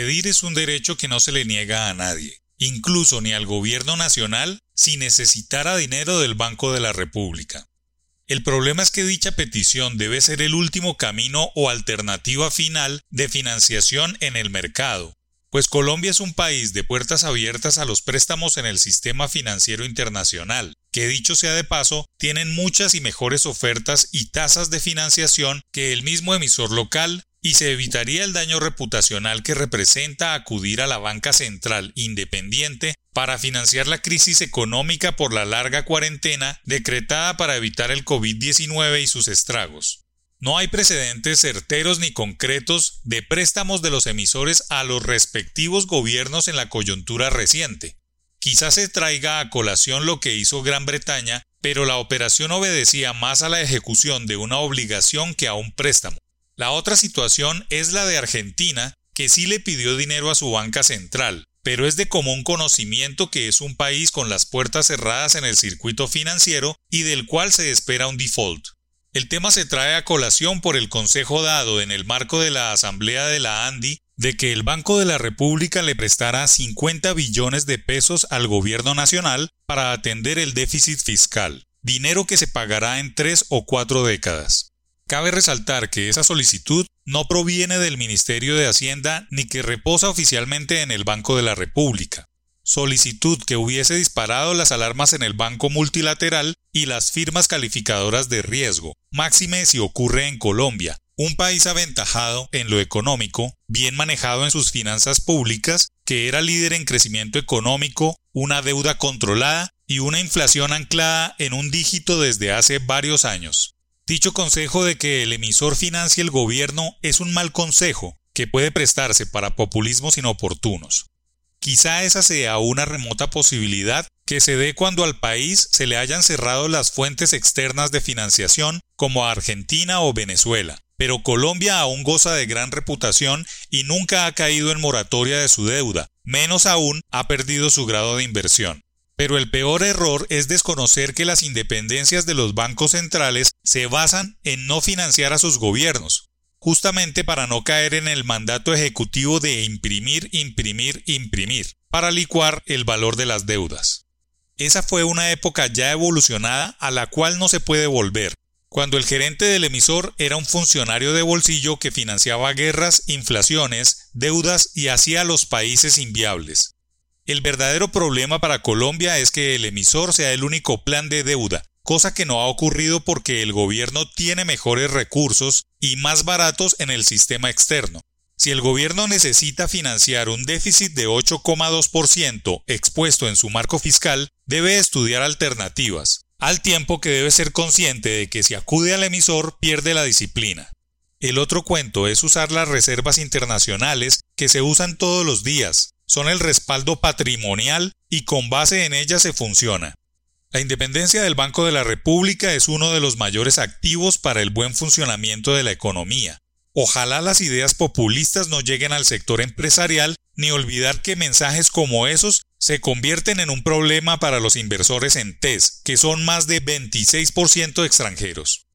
Pedir es un derecho que no se le niega a nadie, incluso ni al gobierno nacional, si necesitara dinero del Banco de la República. El problema es que dicha petición debe ser el último camino o alternativa final de financiación en el mercado, pues Colombia es un país de puertas abiertas a los préstamos en el sistema financiero internacional, que dicho sea de paso, tienen muchas y mejores ofertas y tasas de financiación que el mismo emisor local, y se evitaría el daño reputacional que representa acudir a la banca central independiente para financiar la crisis económica por la larga cuarentena decretada para evitar el COVID-19 y sus estragos. No hay precedentes certeros ni concretos de préstamos de los emisores a los respectivos gobiernos en la coyuntura reciente. Quizás se traiga a colación lo que hizo Gran Bretaña, pero la operación obedecía más a la ejecución de una obligación que a un préstamo. La otra situación es la de Argentina, que sí le pidió dinero a su banca central, pero es de común conocimiento que es un país con las puertas cerradas en el circuito financiero y del cual se espera un default. El tema se trae a colación por el consejo dado en el marco de la Asamblea de la ANDI de que el Banco de la República le prestará 50 billones de pesos al gobierno nacional para atender el déficit fiscal, dinero que se pagará en tres o cuatro décadas. Cabe resaltar que esa solicitud no proviene del Ministerio de Hacienda ni que reposa oficialmente en el Banco de la República solicitud que hubiese disparado las alarmas en el Banco Multilateral y las firmas calificadoras de riesgo, máxime si ocurre en Colombia, un país aventajado en lo económico, bien manejado en sus finanzas públicas, que era líder en crecimiento económico, una deuda controlada y una inflación anclada en un dígito desde hace varios años. Dicho consejo de que el emisor financie el gobierno es un mal consejo que puede prestarse para populismos inoportunos. Quizá esa sea una remota posibilidad que se dé cuando al país se le hayan cerrado las fuentes externas de financiación como a Argentina o Venezuela. Pero Colombia aún goza de gran reputación y nunca ha caído en moratoria de su deuda, menos aún ha perdido su grado de inversión. Pero el peor error es desconocer que las independencias de los bancos centrales se basan en no financiar a sus gobiernos, justamente para no caer en el mandato ejecutivo de imprimir, imprimir, imprimir, para licuar el valor de las deudas. Esa fue una época ya evolucionada a la cual no se puede volver, cuando el gerente del emisor era un funcionario de bolsillo que financiaba guerras, inflaciones, deudas y hacía a los países inviables. El verdadero problema para Colombia es que el emisor sea el único plan de deuda, cosa que no ha ocurrido porque el gobierno tiene mejores recursos y más baratos en el sistema externo. Si el gobierno necesita financiar un déficit de 8,2% expuesto en su marco fiscal, debe estudiar alternativas, al tiempo que debe ser consciente de que si acude al emisor pierde la disciplina. El otro cuento es usar las reservas internacionales que se usan todos los días, son el respaldo patrimonial y con base en ellas se funciona. La independencia del Banco de la República es uno de los mayores activos para el buen funcionamiento de la economía. Ojalá las ideas populistas no lleguen al sector empresarial, ni olvidar que mensajes como esos se convierten en un problema para los inversores en TES, que son más de 26% extranjeros.